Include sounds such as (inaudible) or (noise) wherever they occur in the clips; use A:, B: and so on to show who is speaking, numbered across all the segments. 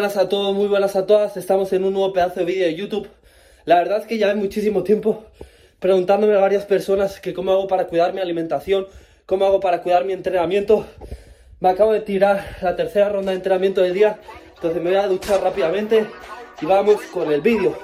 A: buenas a todos, muy buenas a todas. Estamos en un nuevo pedazo de vídeo de YouTube. La verdad es que ya hay muchísimo tiempo preguntándome a varias personas que cómo hago para cuidar mi alimentación, cómo hago para cuidar mi entrenamiento. Me acabo de tirar la tercera ronda de entrenamiento del día, entonces me voy a duchar rápidamente y vamos con el vídeo.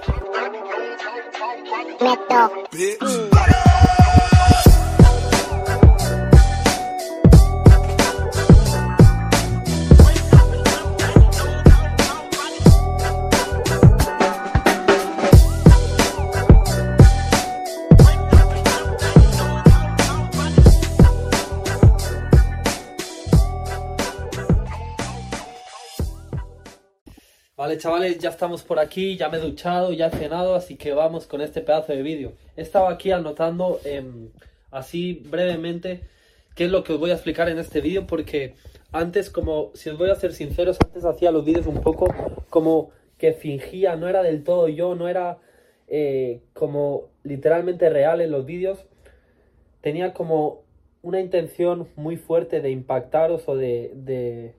A: Vale, chavales, ya estamos por aquí, ya me he duchado, ya he cenado, así que vamos con este pedazo de vídeo. He estado aquí anotando em, así brevemente qué es lo que os voy a explicar en este vídeo, porque antes, como, si os voy a ser sinceros, antes hacía los vídeos un poco como que fingía, no era del todo yo, no era eh, como literalmente real en los vídeos. Tenía como una intención muy fuerte de impactaros o de, de,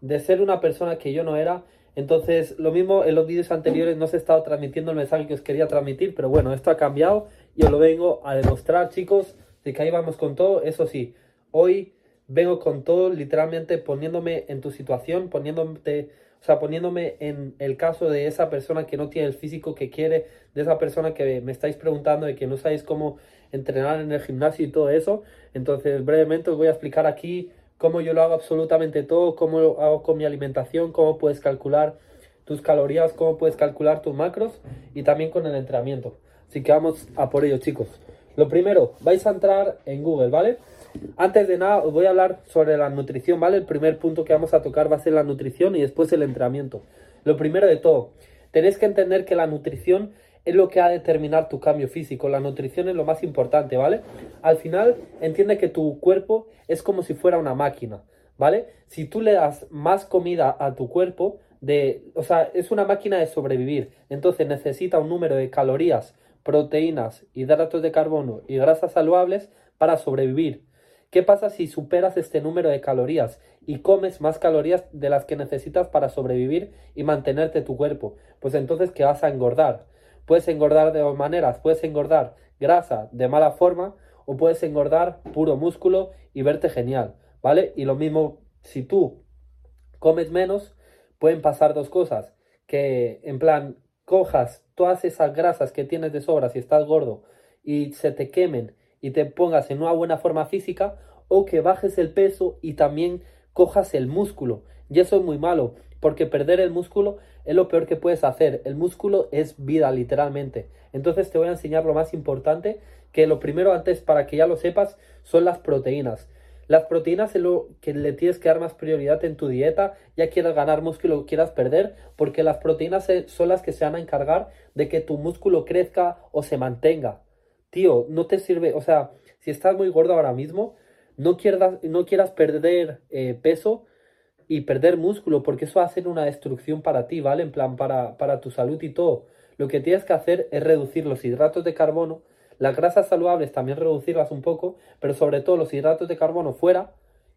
A: de ser una persona que yo no era entonces, lo mismo en los vídeos anteriores no se estado transmitiendo el mensaje que os quería transmitir, pero bueno, esto ha cambiado y os lo vengo a demostrar, chicos, de que ahí vamos con todo. Eso sí, hoy vengo con todo, literalmente poniéndome en tu situación, poniéndote, o sea, poniéndome en el caso de esa persona que no tiene el físico que quiere, de esa persona que me estáis preguntando y que no sabéis cómo entrenar en el gimnasio y todo eso. Entonces, brevemente os voy a explicar aquí cómo yo lo hago absolutamente todo, cómo lo hago con mi alimentación, cómo puedes calcular tus calorías, cómo puedes calcular tus macros y también con el entrenamiento. Así que vamos a por ello, chicos. Lo primero, vais a entrar en Google, ¿vale? Antes de nada, os voy a hablar sobre la nutrición, ¿vale? El primer punto que vamos a tocar va a ser la nutrición y después el entrenamiento. Lo primero de todo, tenéis que entender que la nutrición es lo que ha de determinar tu cambio físico. La nutrición es lo más importante, ¿vale? Al final, entiende que tu cuerpo es como si fuera una máquina, ¿vale? Si tú le das más comida a tu cuerpo, de, o sea, es una máquina de sobrevivir. Entonces necesita un número de calorías, proteínas, hidratos de carbono y grasas saludables para sobrevivir. ¿Qué pasa si superas este número de calorías y comes más calorías de las que necesitas para sobrevivir y mantenerte tu cuerpo? Pues entonces que vas a engordar. Puedes engordar de dos maneras. Puedes engordar grasa de mala forma o puedes engordar puro músculo y verte genial, ¿vale? Y lo mismo, si tú comes menos, pueden pasar dos cosas. Que en plan, cojas todas esas grasas que tienes de sobra si estás gordo y se te quemen y te pongas en una buena forma física o que bajes el peso y también cojas el músculo. Y eso es muy malo, porque perder el músculo es lo peor que puedes hacer. El músculo es vida, literalmente. Entonces te voy a enseñar lo más importante, que lo primero antes, para que ya lo sepas, son las proteínas. Las proteínas es lo que le tienes que dar más prioridad en tu dieta, ya quieras ganar músculo o quieras perder, porque las proteínas son las que se van a encargar de que tu músculo crezca o se mantenga. Tío, no te sirve, o sea, si estás muy gordo ahora mismo, no quieras, no quieras perder eh, peso, y perder músculo, porque eso va a ser una destrucción para ti, ¿vale? En plan, para, para tu salud y todo. Lo que tienes que hacer es reducir los hidratos de carbono, las grasas saludables también reducirlas un poco, pero sobre todo los hidratos de carbono fuera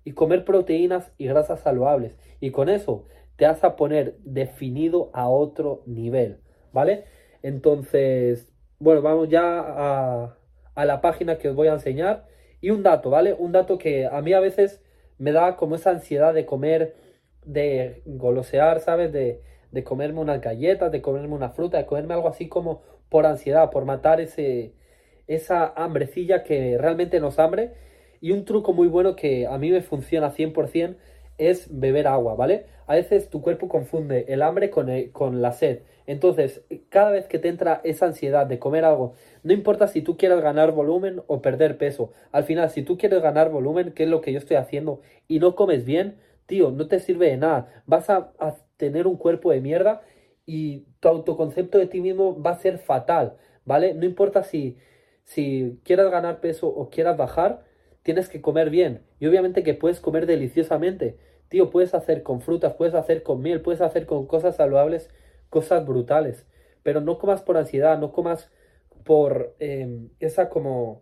A: y comer proteínas y grasas saludables. Y con eso te vas a poner definido a otro nivel, ¿vale? Entonces, bueno, vamos ya a, a la página que os voy a enseñar. Y un dato, ¿vale? Un dato que a mí a veces me da como esa ansiedad de comer, de golosear, ¿sabes? De, de comerme unas galletas, de comerme una fruta, de comerme algo así como por ansiedad, por matar ese, esa hambrecilla que realmente nos hambre. Y un truco muy bueno que a mí me funciona 100% es beber agua, ¿vale? A veces tu cuerpo confunde el hambre con, con la sed. Entonces, cada vez que te entra esa ansiedad de comer algo, no importa si tú quieras ganar volumen o perder peso. Al final, si tú quieres ganar volumen, que es lo que yo estoy haciendo, y no comes bien, tío, no te sirve de nada. Vas a, a tener un cuerpo de mierda y tu autoconcepto de ti mismo va a ser fatal, ¿vale? No importa si, si quieras ganar peso o quieras bajar, tienes que comer bien. Y obviamente que puedes comer deliciosamente. Tío, puedes hacer con frutas, puedes hacer con miel, puedes hacer con cosas saludables, cosas brutales. Pero no comas por ansiedad, no comas por em, esa como...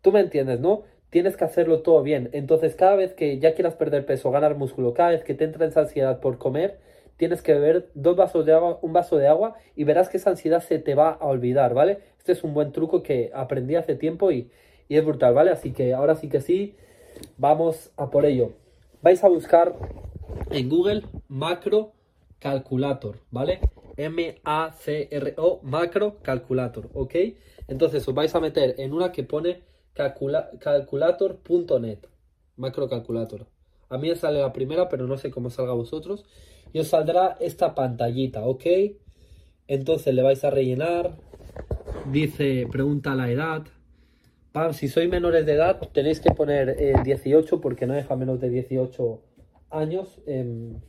A: Tú me entiendes, ¿no? Tienes que hacerlo todo bien. Entonces, cada vez que ya quieras perder peso, ganar músculo, cada vez que te entra esa ansiedad por comer, tienes que beber dos vasos de agua, un vaso de agua y verás que esa ansiedad se te va a olvidar, ¿vale? Este es un buen truco que aprendí hace tiempo y, y es brutal, ¿vale? Así que ahora sí que sí, vamos a por ello. Vais a buscar en Google macro calculator, ¿vale? M-A-C-R-O, macro calculator, ¿ok? Entonces os vais a meter en una que pone calculator.net, macro calculator. A mí me sale la primera, pero no sé cómo salga a vosotros. Y os saldrá esta pantallita, ¿ok? Entonces le vais a rellenar. Dice, pregunta la edad. Si sois menores de edad, tenéis que poner 18 porque no deja menos de 18 años. Em,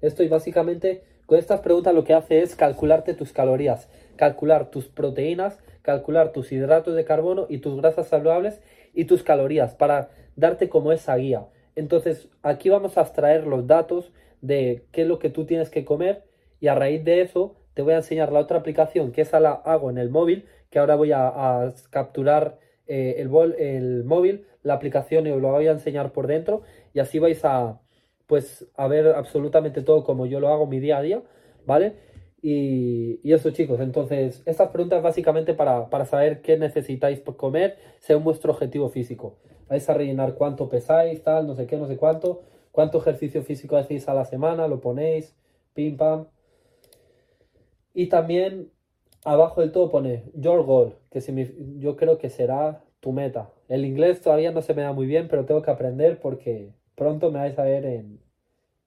A: esto y básicamente con estas preguntas lo que hace es calcularte tus calorías, calcular tus proteínas, calcular tus hidratos de carbono y tus grasas saludables y tus calorías para darte como esa guía. Entonces aquí vamos a extraer los datos de qué es lo que tú tienes que comer y a raíz de eso te voy a enseñar la otra aplicación que esa la hago en el móvil, que ahora voy a, capturar eh, el, el móvil, la aplicación y os lo voy a enseñar por dentro y así vais a, pues a ver absolutamente todo como yo lo hago mi día a día, ¿vale? Y, eso chicos, entonces estas preguntas básicamente para, para saber qué necesitáis comer según vuestro objetivo físico. Vais a rellenar cuánto pesáis, tal, no sé qué, no sé cuánto, cuánto ejercicio físico hacéis a la semana, lo ponéis, pim pam. Y también abajo del todo pone your goal, que yo creo que será tu meta. El inglés todavía no se me da muy bien, pero tengo que aprender porque pronto me vais a ver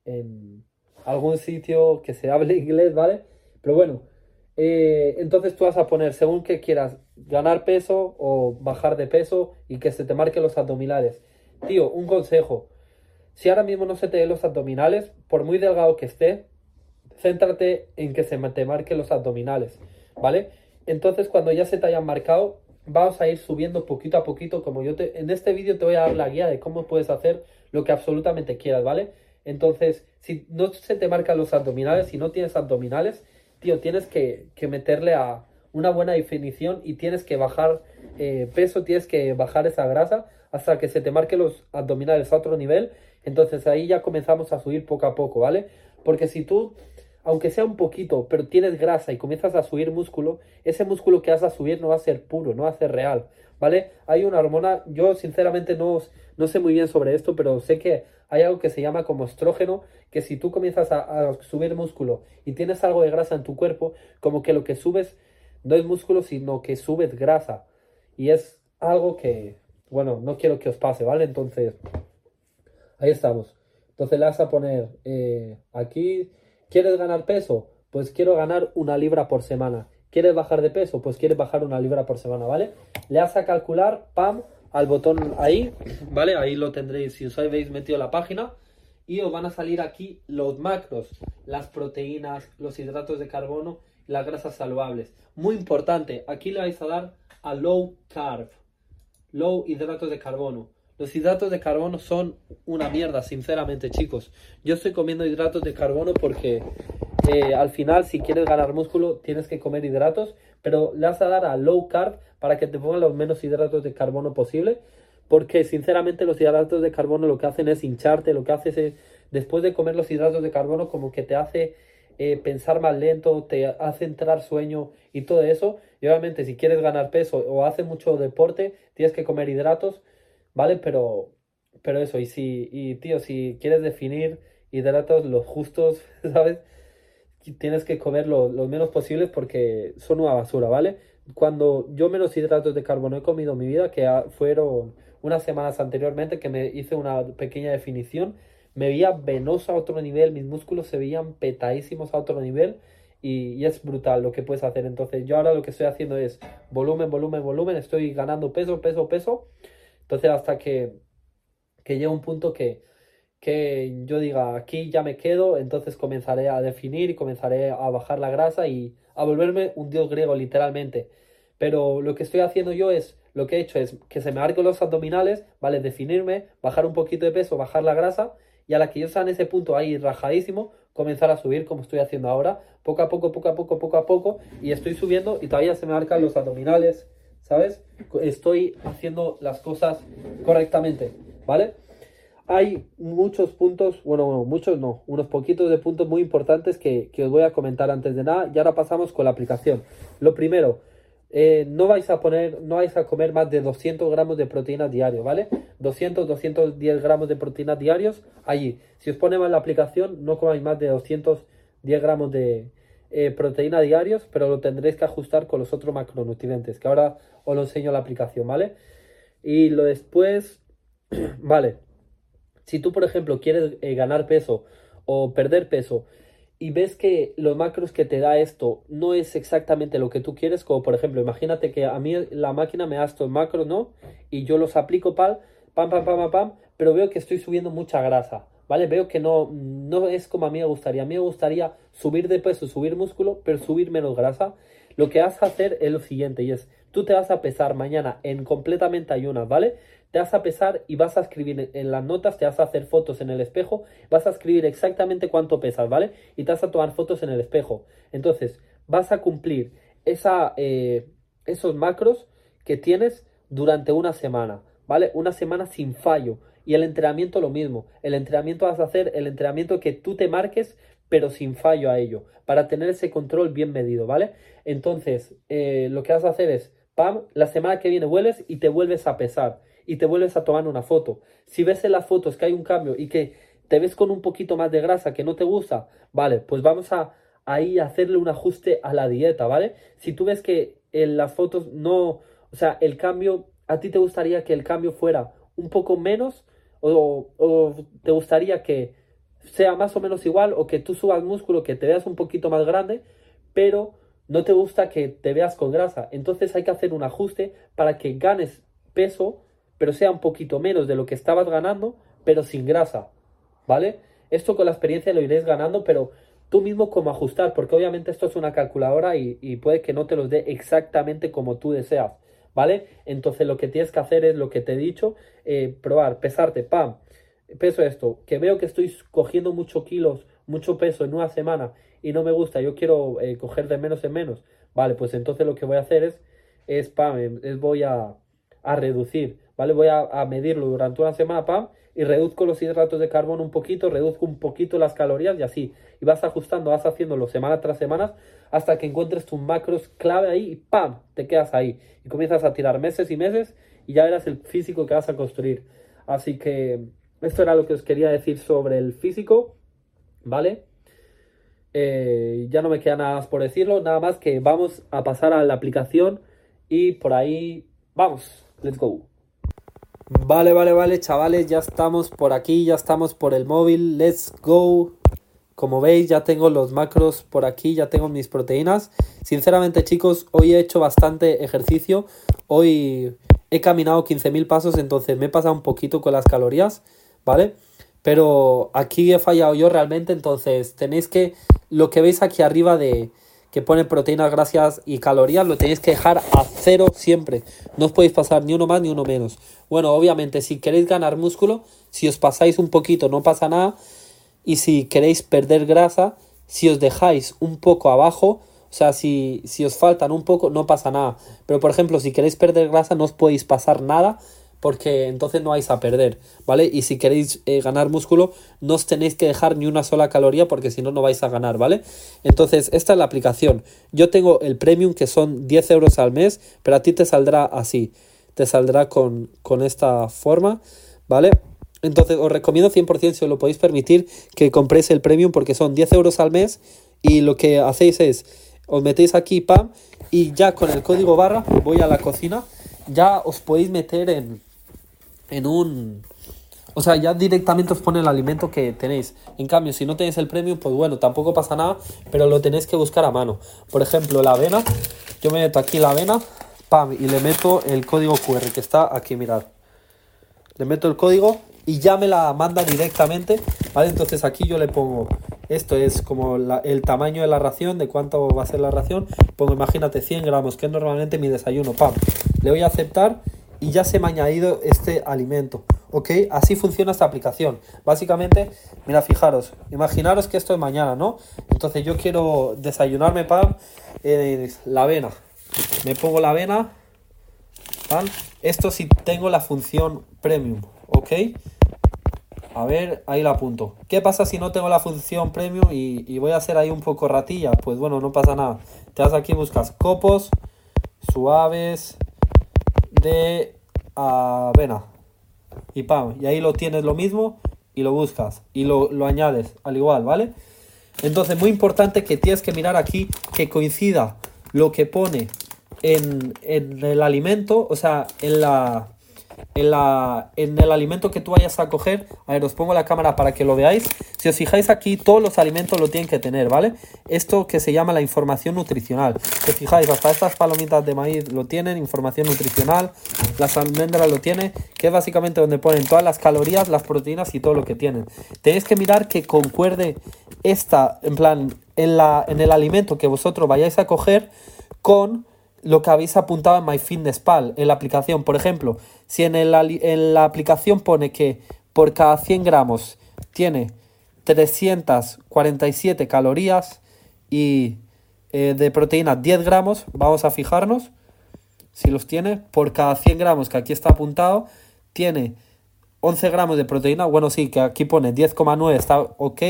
A: en, algún sitio que se hable (laughs) inglés, ¿vale? Pero bueno, eh, entonces tú vas a poner según que quieras ganar peso o bajar de peso y que se te marquen los abdominales. Tío, un consejo. Si ahora mismo no se te den los abdominales, por muy delgado que esté, céntrate en que se te marquen los abdominales, ¿vale? Entonces cuando ya se te hayan marcado, vamos a ir subiendo poquito a poquito, como yo te... En este vídeo te voy a dar la guía de cómo puedes hacer lo que absolutamente quieras, ¿vale? Entonces, si no se te marcan los abdominales, si no tienes abdominales, tío, tienes que, meterle a una buena definición y tienes que bajar eh, peso, tienes que bajar esa grasa hasta que se te marquen los abdominales a otro nivel. Entonces ahí ya comenzamos a subir poco a poco, ¿vale? Porque si tú aunque sea un poquito, pero tienes grasa y comienzas a subir músculo, ese músculo que vas a subir no va a ser puro, no va a ser real, ¿vale? Hay una hormona, yo sinceramente no, no sé muy bien sobre esto, pero sé que hay algo que se llama como estrógeno, que si tú comienzas a, subir músculo y tienes algo de grasa en tu cuerpo, como que lo que subes no es músculo, sino que subes grasa. Y es algo que, bueno, no quiero que os pase, ¿vale? Entonces, ahí estamos. Entonces le vas a poner eh, aquí ¿Quieres ganar peso? Pues quiero ganar una libra por semana. ¿Quieres bajar de peso? Pues quieres bajar una libra por semana, ¿vale? Le das a calcular, pam, al botón ahí, ¿vale? Ahí lo tendréis si os habéis metido la página. Y os van a salir aquí los macros, las proteínas, los hidratos de carbono, las grasas saludables. Muy importante, aquí le vais a dar a low carb, low hidratos de carbono. Los hidratos de carbono son una mierda, sinceramente, chicos. Yo estoy comiendo hidratos de carbono porque eh, al final, si quieres ganar músculo, tienes que comer hidratos, pero le vas a dar a low carb para que te pongan los menos hidratos de carbono posible. Porque sinceramente los hidratos de carbono lo que hacen es hincharte, lo que haces es, después de comer los hidratos de carbono, como que te hace eh, pensar más lento, te hace entrar sueño y todo eso. Y obviamente si quieres ganar peso o haces mucho deporte, tienes que comer hidratos ¿vale? Pero, pero eso, y si, y tío, si quieres definir hidratos los justos, (laughs) ¿sabes? Tienes que comer lo, menos posibles porque son una basura, ¿vale? Cuando yo menos hidratos de carbono he comido en mi vida, que fueron unas semanas anteriormente que me hice una pequeña definición, me veía venoso a otro nivel, mis músculos se veían petadísimos a otro nivel y, y, es brutal lo que puedes hacer. Entonces yo ahora lo que estoy haciendo es volumen, volumen, volumen, estoy ganando peso, peso, peso entonces hasta que, que llegue un punto que, que yo diga aquí ya me quedo, entonces comenzaré a definir y comenzaré a bajar la grasa y a volverme un dios griego literalmente. Pero lo que estoy haciendo yo es, lo que he hecho es que se me arquen los abdominales, ¿vale? Definirme, bajar un poquito de peso, bajar la grasa y a la que yo sea en ese punto ahí rajadísimo, comenzar a subir como estoy haciendo ahora, poco a poco, poco a poco, poco a poco y estoy subiendo y todavía se me marcan los abdominales, ¿sabes? Estoy haciendo las cosas correctamente, ¿vale? hay muchos puntos, bueno, muchos no, unos poquitos de puntos muy importantes que, os voy a comentar antes de nada. Y ahora pasamos con la aplicación. Lo primero, eh, no vais a poner, no vais a comer más de 200 gramos de proteína diario, ¿vale? 200, 210 gramos de proteína diarios allí. Si os ponemos en la aplicación, no comáis más de 210 gramos de eh, proteína diarios, pero lo tendréis que ajustar con los otros macronutrientes, que ahora os lo enseño en la aplicación, ¿vale? Y lo después, (clears throat) vale, si tú, por ejemplo, quieres eh, ganar peso o perder peso y ves que los macros que te da esto no es exactamente lo que tú quieres, como por ejemplo, imagínate que a mí la máquina me da estos macros, ¿no? Y yo los aplico pal, pam, pam, pam, pam, pero veo que estoy subiendo mucha grasa, ¿vale? Veo que no, no es como a mí me gustaría. A mí me gustaría subir de peso, subir músculo, pero subir menos grasa. Lo que vas a hacer es lo siguiente, y es, tú te vas a pesar mañana en completamente ayunas, ¿vale? te vas a pesar y vas a escribir en las notas, te vas a hacer fotos en el espejo, vas a escribir exactamente cuánto pesas, ¿vale? Y te vas a tomar fotos en el espejo. Entonces, vas a cumplir esa, eh, esos macros que tienes durante una semana, ¿vale? Una semana sin fallo. Y el entrenamiento lo mismo. El entrenamiento vas a hacer el entrenamiento que tú te marques, pero sin fallo a ello, para tener ese control bien medido, ¿vale? Entonces, eh, lo que vas a hacer es, pam, la semana que viene vuelves y te vuelves a pesar y te vuelves a tomar una foto. Si ves en las fotos que hay un cambio y que te ves con un poquito más de grasa que no te gusta, vale, pues vamos a ahí hacerle un ajuste a la dieta, ¿vale? Si tú ves que en las fotos no, o sea, el cambio, a ti te gustaría que el cambio fuera un poco menos o, te gustaría que sea más o menos igual o que tú subas músculo, que te veas un poquito más grande, pero no te gusta que te veas con grasa. Entonces hay que hacer un ajuste para que ganes peso pero sea un poquito menos de lo que estabas ganando, pero sin grasa, ¿vale? Esto con la experiencia lo iréis ganando, pero tú mismo como ajustar, porque obviamente esto es una calculadora y, puede que no te los dé exactamente como tú deseas, ¿vale? Entonces lo que tienes que hacer es lo que te he dicho, eh, probar, pesarte, pam, peso esto, que veo que estoy cogiendo muchos kilos, mucho peso en una semana y no me gusta, yo quiero eh, coger de menos en menos, vale, pues entonces lo que voy a hacer es, es pam, es voy a, a reducir ¿vale? Voy a, medirlo durante una semana, pam, y reduzco los hidratos de carbono un poquito, reduzco un poquito las calorías y así. Y vas ajustando, vas haciéndolo semana tras semana hasta que encuentres tus macros clave ahí y pam, te quedas ahí. Y comienzas a tirar meses y meses y ya verás el físico que vas a construir. Así que esto era lo que os quería decir sobre el físico, ¿vale? Eh, ya no me queda nada más por decirlo, nada más que vamos a pasar a la aplicación y por ahí vamos, let's go. Vale, vale, vale, chavales, ya estamos por aquí, ya estamos por el móvil, let's go. Como veis, ya tengo los macros por aquí, ya tengo mis proteínas. Sinceramente, chicos, hoy he hecho bastante ejercicio. Hoy he caminado 15.000 pasos, entonces me he pasado un poquito con las calorías, ¿vale? Pero aquí he fallado yo realmente, entonces tenéis que, lo que veis aquí arriba de, que pone proteínas, grasas y calorías, lo tenéis que dejar a cero siempre. No os podéis pasar ni uno más ni uno menos. Bueno, obviamente, si queréis ganar músculo, si os pasáis un poquito no pasa nada. Y si queréis perder grasa, si os dejáis un poco abajo, o sea, si, si os faltan un poco, no pasa nada. Pero por ejemplo, si queréis perder grasa, no os podéis pasar nada porque entonces no vais a perder, ¿vale? Y si queréis eh, ganar músculo, no os tenéis que dejar ni una sola caloría porque si no, no vais a ganar, ¿vale? Entonces, esta es la aplicación. Yo tengo el premium que son 10 euros al mes, pero a ti te saldrá así, te saldrá con, con esta forma, ¿vale? Entonces, os recomiendo 100% si os lo podéis permitir que compréis el premium porque son 10 euros al mes y lo que hacéis es, os metéis aquí, pam, y ya con el código barra voy a la cocina, ya os podéis meter en en un... O sea, ya directamente os pone el alimento que tenéis. En cambio, si no tenéis el premio, pues bueno, tampoco pasa nada, pero lo tenéis que buscar a mano. Por ejemplo, la avena. Yo me meto aquí la avena, pam, y le meto el código QR que está aquí, mirad. Le meto el código y ya me la manda directamente, ¿vale? Entonces aquí yo le pongo, esto es como el tamaño de la ración, de cuánto va a ser la ración. Pongo, imagínate, 100 gramos, que es normalmente mi desayuno, pam. Le voy a aceptar y ya se me ha añadido este alimento. ¿Ok? Así funciona esta aplicación. Básicamente, mira, fijaros, imaginaros que esto es mañana, ¿no? Entonces yo quiero desayunarme pan, eh, la avena. Me pongo la avena, pan. Esto sí tengo la función premium, ¿ok? A ver, ahí la apunto. ¿Qué pasa si no tengo la función premium y, voy a hacer ahí un poco ratilla? Pues bueno, no pasa nada. Te vas aquí, buscas copos suaves de avena. Y pam, y ahí lo tienes lo mismo y lo buscas y lo, lo añades al igual, ¿vale? Entonces, muy importante que tienes que mirar aquí que coincida lo que pone en, en el alimento, o sea, en la, en, la, en el alimento que tú vayas a coger. A ver, os pongo la cámara para que lo veáis. Si os fijáis aquí, todos los alimentos lo tienen que tener, ¿vale? Esto que se llama la información nutricional. Si os fijáis, hasta estas palomitas de maíz lo tienen, información nutricional. Las almendras lo tienen, que es básicamente donde ponen todas las calorías, las proteínas y todo lo que tienen. Tenéis que mirar que concuerde esta, en plan, en, la, en el alimento que vosotros vayáis a coger con lo que habéis apuntado en MyFitnessPal, en la aplicación. Por ejemplo, si en, la aplicación pone que por cada 100 gramos tiene 347 calorías y eh, de proteína 10 gramos, vamos a fijarnos si los tiene. Por cada 100 gramos que aquí está apuntado, tiene 11 gramos de proteína, bueno, sí, que aquí pone 10,9, está ok,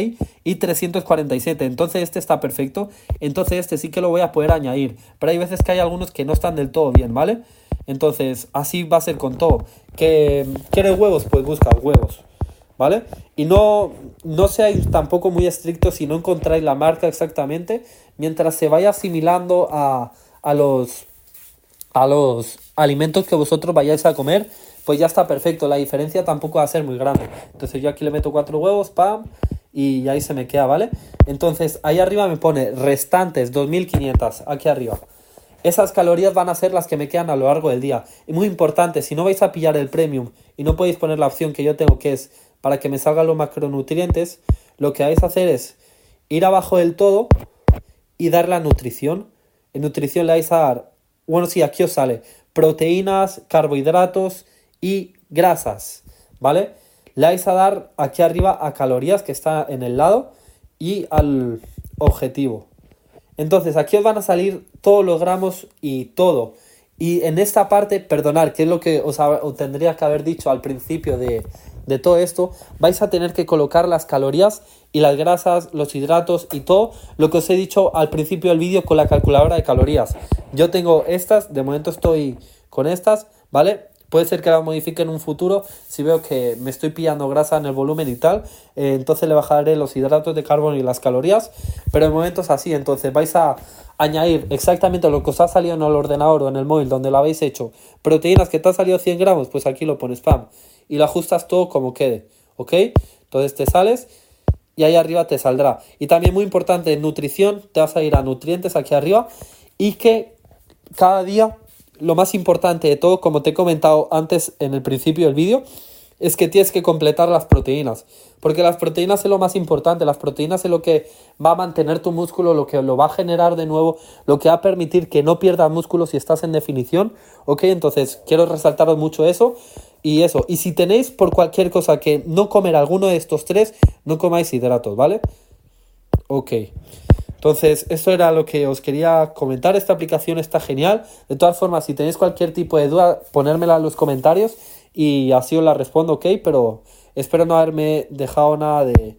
A: y 347, entonces este está perfecto, entonces este sí que lo voy a poder añadir, pero hay veces que hay algunos que no están del todo bien, ¿vale? Entonces, así va a ser con todo. ¿Que quieres huevos? Pues busca huevos, ¿vale? Y no, no seáis tampoco muy estrictos si no encontráis la marca exactamente, mientras se vaya asimilando a, a los, a los alimentos que vosotros vayáis a comer, pues ya está perfecto. La diferencia tampoco va a ser muy grande. Entonces yo aquí le meto cuatro huevos, pam, y ahí se me queda, ¿vale? Entonces ahí arriba me pone restantes 2500, aquí arriba. Esas calorías van a ser las que me quedan a lo largo del día. Y muy importante, si no vais a pillar el premium y no podéis poner la opción que yo tengo, que es para que me salgan los macronutrientes, lo que vais a hacer es ir abajo del todo y dar la nutrición. En nutrición le vais a dar, bueno, sí, aquí os sale proteínas, carbohidratos, y grasas, ¿vale? Le vais a dar aquí arriba a calorías que está en el lado y al objetivo. Entonces aquí os van a salir todos los gramos y todo. Y en esta parte, perdonar, que es lo que os, tendría que haber dicho al principio de, de, todo esto, vais a tener que colocar las calorías y las grasas, los hidratos y todo lo que os he dicho al principio del vídeo con la calculadora de calorías. Yo tengo estas, de momento estoy con estas, ¿vale? Puede ser que la modifique en un futuro si veo que me estoy pillando grasa en el volumen y tal. Eh, entonces le bajaré los hidratos de carbono y las calorías. Pero en momentos así, entonces vais a añadir exactamente lo que os ha salido en el ordenador o en el móvil donde lo habéis hecho. Proteínas que te han salido 100 gramos, pues aquí lo pones spam. Y lo ajustas todo como quede. ¿Ok? Entonces te sales y ahí arriba te saldrá. Y también muy importante, nutrición, te vas a ir a nutrientes aquí arriba. Y que cada día lo más importante de todo, como te he comentado antes en el principio del vídeo, es que tienes que completar las proteínas. Porque las proteínas es lo más importante. Las proteínas es lo que va a mantener tu músculo, lo que lo va a generar de nuevo, lo que va a permitir que no pierdas músculo si estás en definición. Ok, entonces quiero resaltaros mucho eso. Y eso. Y si tenéis por cualquier cosa que no comer alguno de estos tres, no comáis hidratos, ¿vale? Ok. Entonces, eso era lo que os quería comentar. Esta aplicación está genial. De todas formas, si tenéis cualquier tipo de duda, ponérmela en los comentarios y así os la respondo, ok. Pero espero no haberme dejado nada de,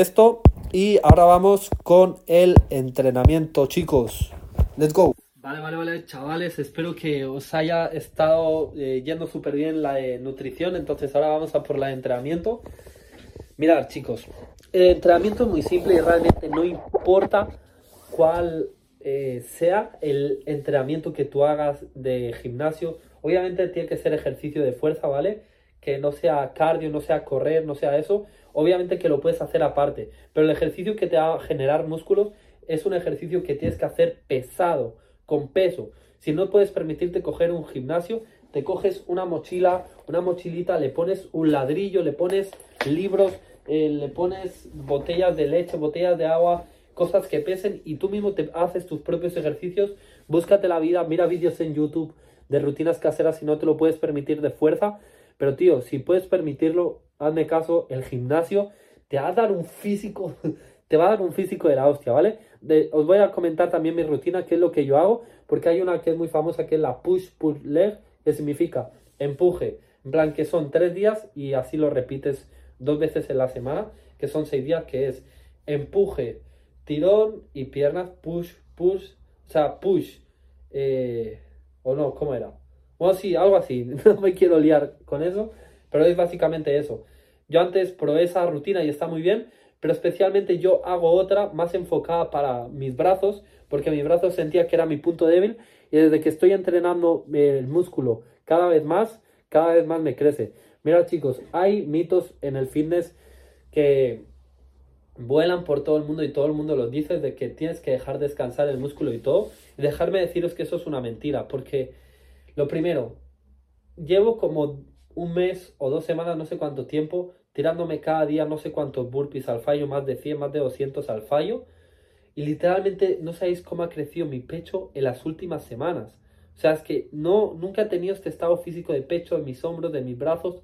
A: esto. Y ahora vamos con el entrenamiento, chicos. Let's go. Vale, vale, vale, chavales, espero que os haya estado eh, yendo súper bien la de nutrición, entonces ahora vamos a por la de entrenamiento. Mirad, chicos, el entrenamiento es muy simple y realmente no importa cuál eh, sea el entrenamiento que tú hagas de gimnasio. Obviamente tiene que ser ejercicio de fuerza, ¿vale? Que no sea cardio, no sea correr, no sea eso. Obviamente que lo puedes hacer aparte. Pero el ejercicio que te va a generar músculos es un ejercicio que tienes que hacer pesado, con peso. Si no puedes permitirte coger un gimnasio, te coges una mochila, una mochilita, le pones un ladrillo, le pones libros, eh, le pones botellas de leche, botellas de agua, cosas que pesen y tú mismo te haces tus propios ejercicios, búscate la vida, mira vídeos en YouTube de rutinas caseras si no te lo puedes permitir de fuerza, pero tío, si puedes permitirlo, hazme caso, el gimnasio te va a dar un físico, (laughs) te va a dar un físico de la hostia, ¿vale? os voy a comentar también mi rutina, qué es lo que yo hago, porque hay una que es muy famosa que es la push push leg, que significa empuje, en plan que son tres días y así lo repites dos veces en la semana, que son seis días, que es empuje, tirón y piernas, push, push, o sea, push, eh, o no, ¿cómo era? Bueno, sí, algo así, (laughs) no me quiero liar con eso, pero es básicamente eso. Yo antes probé esa rutina y está muy bien, pero especialmente yo hago otra más enfocada para mis brazos, porque mis brazos sentía que era mi punto débil y desde que estoy entrenando el músculo cada vez más, cada vez más me crece. Mira chicos, hay mitos en el fitness que vuelan por todo el mundo y todo el mundo los dice de que tienes que dejar descansar el músculo y todo. Dejarme deciros que eso es una mentira, porque lo primero, llevo como un mes o dos semanas, no sé cuánto tiempo, tirándome cada día no sé cuántos burpees al fallo, más de 100, más de 200 al fallo. Y literalmente no sabéis cómo ha crecido mi pecho en las últimas semanas. O sea, es que no, nunca he tenido este estado físico de pecho, de mis hombros, de mis brazos.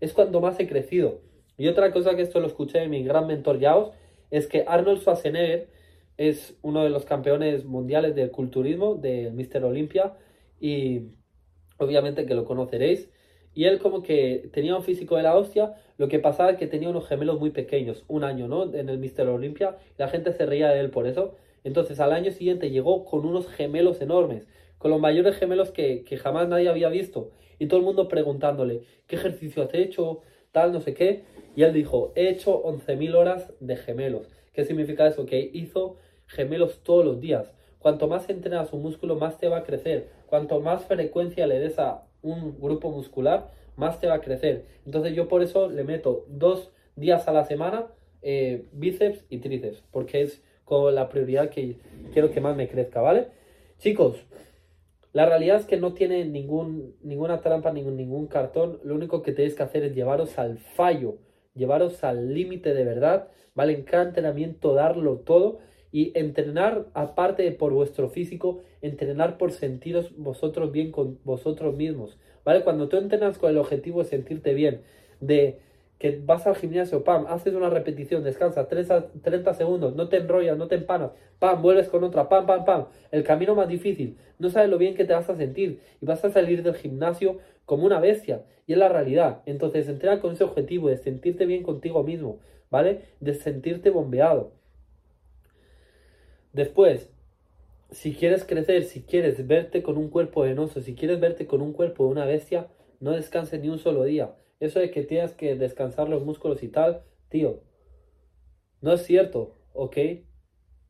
A: Es cuando más he crecido. Y otra cosa que esto lo escuché de mi gran mentor Yaos, es que Arnold Schwarzenegger es uno de los campeones mundiales del culturismo, del Mr. Olympia, y obviamente que lo conoceréis. Y él como que tenía un físico de la hostia, lo que pasaba es que tenía unos gemelos muy pequeños, un año, ¿no? En el Mr. Olympia, la gente se reía de él por eso. Entonces al año siguiente llegó con unos gemelos enormes, con los mayores gemelos que, que jamás nadie había visto. Y todo el mundo preguntándole, ¿qué ejercicio has hecho? Tal, no sé qué. Y él dijo, he hecho 11.000 horas de gemelos. ¿Qué significa eso? Que hizo gemelos todos los días. Cuanto más entrenas un músculo, más te va a crecer. Cuanto más frecuencia le des a un grupo muscular, más te va a crecer. Entonces yo por eso le meto dos días a la semana eh, bíceps y tríceps, porque es como la prioridad que quiero que más me crezca, ¿vale? Chicos, la realidad es que no tiene ningún, ninguna trampa, ningún, ningún cartón. Lo único que tenéis que hacer es llevaros al fallo llevaros al límite de verdad, ¿vale? En cada entrenamiento darlo todo y entrenar aparte de por vuestro físico, entrenar por sentiros vosotros bien con vosotros mismos, ¿vale? Cuando tú entrenas con el objetivo de sentirte bien, de que vas al gimnasio, pam, haces una repetición, descansas 30 segundos, no te enrollas, no te empanas, pam, vuelves con otra, pam, pam, pam. El camino más difícil, no sabes lo bien que te vas a sentir y vas a salir del gimnasio como una bestia. Y es la realidad. Entonces, entrena con ese objetivo de sentirte bien contigo mismo, ¿vale? De sentirte bombeado. Después, si quieres crecer, si quieres verte con un cuerpo venoso, si quieres verte con un cuerpo de una bestia, no descanses ni un solo día. Eso de que tienes que descansar los músculos y tal, tío, no es cierto, ¿ok?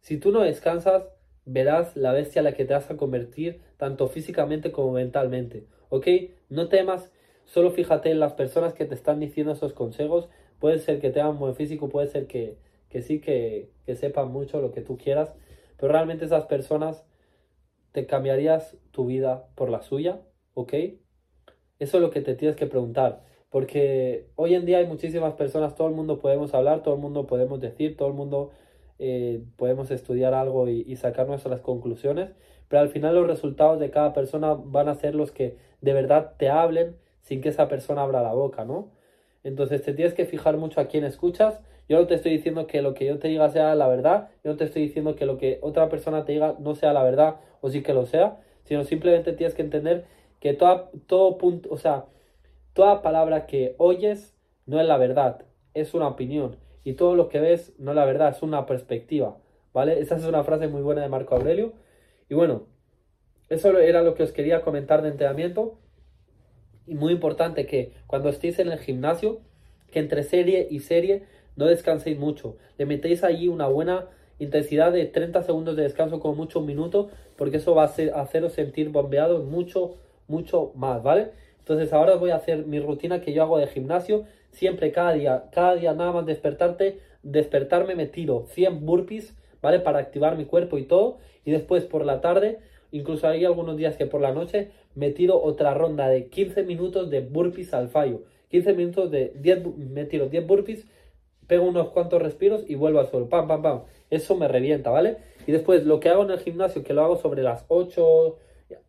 A: Si tú no descansas, verás la bestia a la que te vas a convertir, tanto físicamente como mentalmente, ¿ok? No temas, solo fíjate en las personas que te están diciendo esos consejos. Puede ser que tengan buen físico, puede ser que, que sí, que, que sepan mucho lo que tú quieras, pero realmente esas personas te cambiarías tu vida por la suya, ¿ok? Eso es lo que te tienes que preguntar. Porque hoy en día hay muchísimas personas, todo el mundo podemos hablar, todo el mundo podemos decir, todo el mundo eh, podemos estudiar algo y, sacar nuestras conclusiones, pero al final los resultados de cada persona van a ser los que de verdad te hablen sin que esa persona abra la boca, ¿no? Entonces te tienes que fijar mucho a quién escuchas. Yo no te estoy diciendo que lo que yo te diga sea la verdad, yo no te estoy diciendo que lo que otra persona te diga no sea la verdad o sí que lo sea, sino simplemente tienes que entender que todo, todo punto, o sea, Toda palabra que oyes no es la verdad, es una opinión. Y todo lo que ves no es la verdad, es una perspectiva. ¿Vale? Esa es una frase muy buena de Marco Aurelio. Y bueno, eso era lo que os quería comentar de entrenamiento. Y muy importante que cuando estéis en el gimnasio, que entre serie y serie no descanséis mucho. Le metéis allí una buena intensidad de 30 segundos de descanso con mucho un minuto, porque eso va a haceros sentir bombeados mucho, mucho más, ¿vale? Entonces ahora voy a hacer mi rutina que yo hago de gimnasio. Siempre cada día, cada día nada más despertarte, despertarme me tiro 100 burpees, ¿vale? Para activar mi cuerpo y todo. Y después por la tarde, incluso hay algunos días que por la noche me tiro otra ronda de 15 minutos de burpees al fallo. 15 minutos de 10, me tiro 10 burpees, pego unos cuantos respiros y vuelvo al suelo. Pam, pam, pam. Eso me revienta, ¿vale? Y después lo que hago en el gimnasio, que lo hago sobre las 8,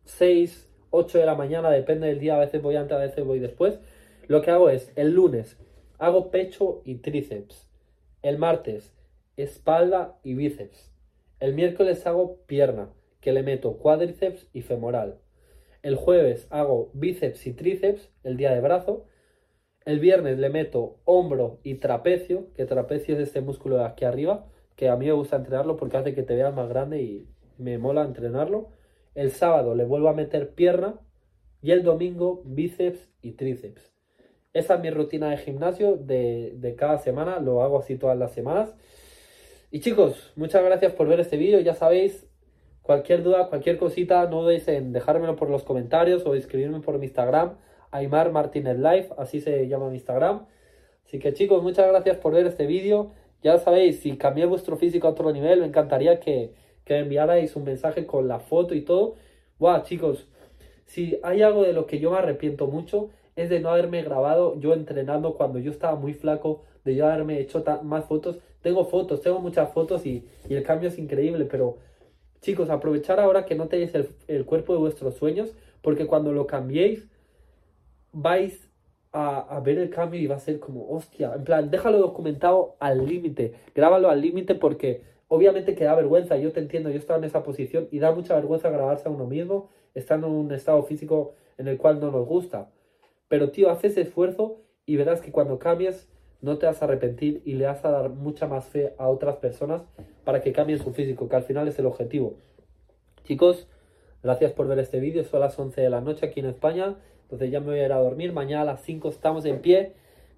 A: 6, 8 de la mañana, depende del día, a veces voy antes, a veces voy después. Lo que hago es, el lunes hago pecho y tríceps. El martes, espalda y bíceps. El miércoles hago pierna, que le meto cuádriceps y femoral. El jueves hago bíceps y tríceps, el día de brazo. El viernes le meto hombro y trapecio, que trapecio es este músculo de aquí arriba, que a mí me gusta entrenarlo porque hace que te veas más grande y me mola entrenarlo. El sábado le vuelvo a meter pierna y el domingo bíceps y tríceps. Esa es mi rutina de gimnasio de, de cada semana, lo hago así todas las semanas. Y chicos, muchas gracias por ver este vídeo, ya sabéis, cualquier duda, cualquier cosita, no dudéis en dejármelo por los comentarios o escribirme por mi Instagram, Aymar Martínez Live, así se llama mi Instagram. Así que chicos, muchas gracias por ver este vídeo. Ya sabéis, si cambié vuestro físico a otro nivel, me encantaría que, que enviarais un mensaje con la foto y todo. Buah, chicos, si hay algo de lo que yo me arrepiento mucho, es de no haberme grabado yo entrenando cuando yo estaba muy flaco, de yo haberme hecho más fotos. Tengo fotos, tengo muchas fotos y, el cambio es increíble, pero chicos, aprovechar ahora que no tenéis el, el cuerpo de vuestros sueños, porque cuando lo cambiéis, vais a, a, ver el cambio y va a ser como, hostia, en plan, déjalo documentado al límite, grábalo al límite porque obviamente que da vergüenza, yo te entiendo, yo estaba en esa posición y da mucha vergüenza grabarse a uno mismo, estando en un estado físico en el cual no nos gusta. Pero tío, haz ese esfuerzo y verás que cuando cambies no te vas a arrepentir y le vas a dar mucha más fe a otras personas para que cambien su físico, que al final es el objetivo. Chicos, gracias por ver este vídeo, son las 11 de la noche aquí en España. Entonces ya me voy a ir a dormir. Mañana a las 5 estamos en pie.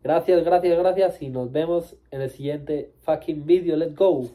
A: Gracias, gracias, gracias. Y nos vemos en el siguiente fucking video. Let's go.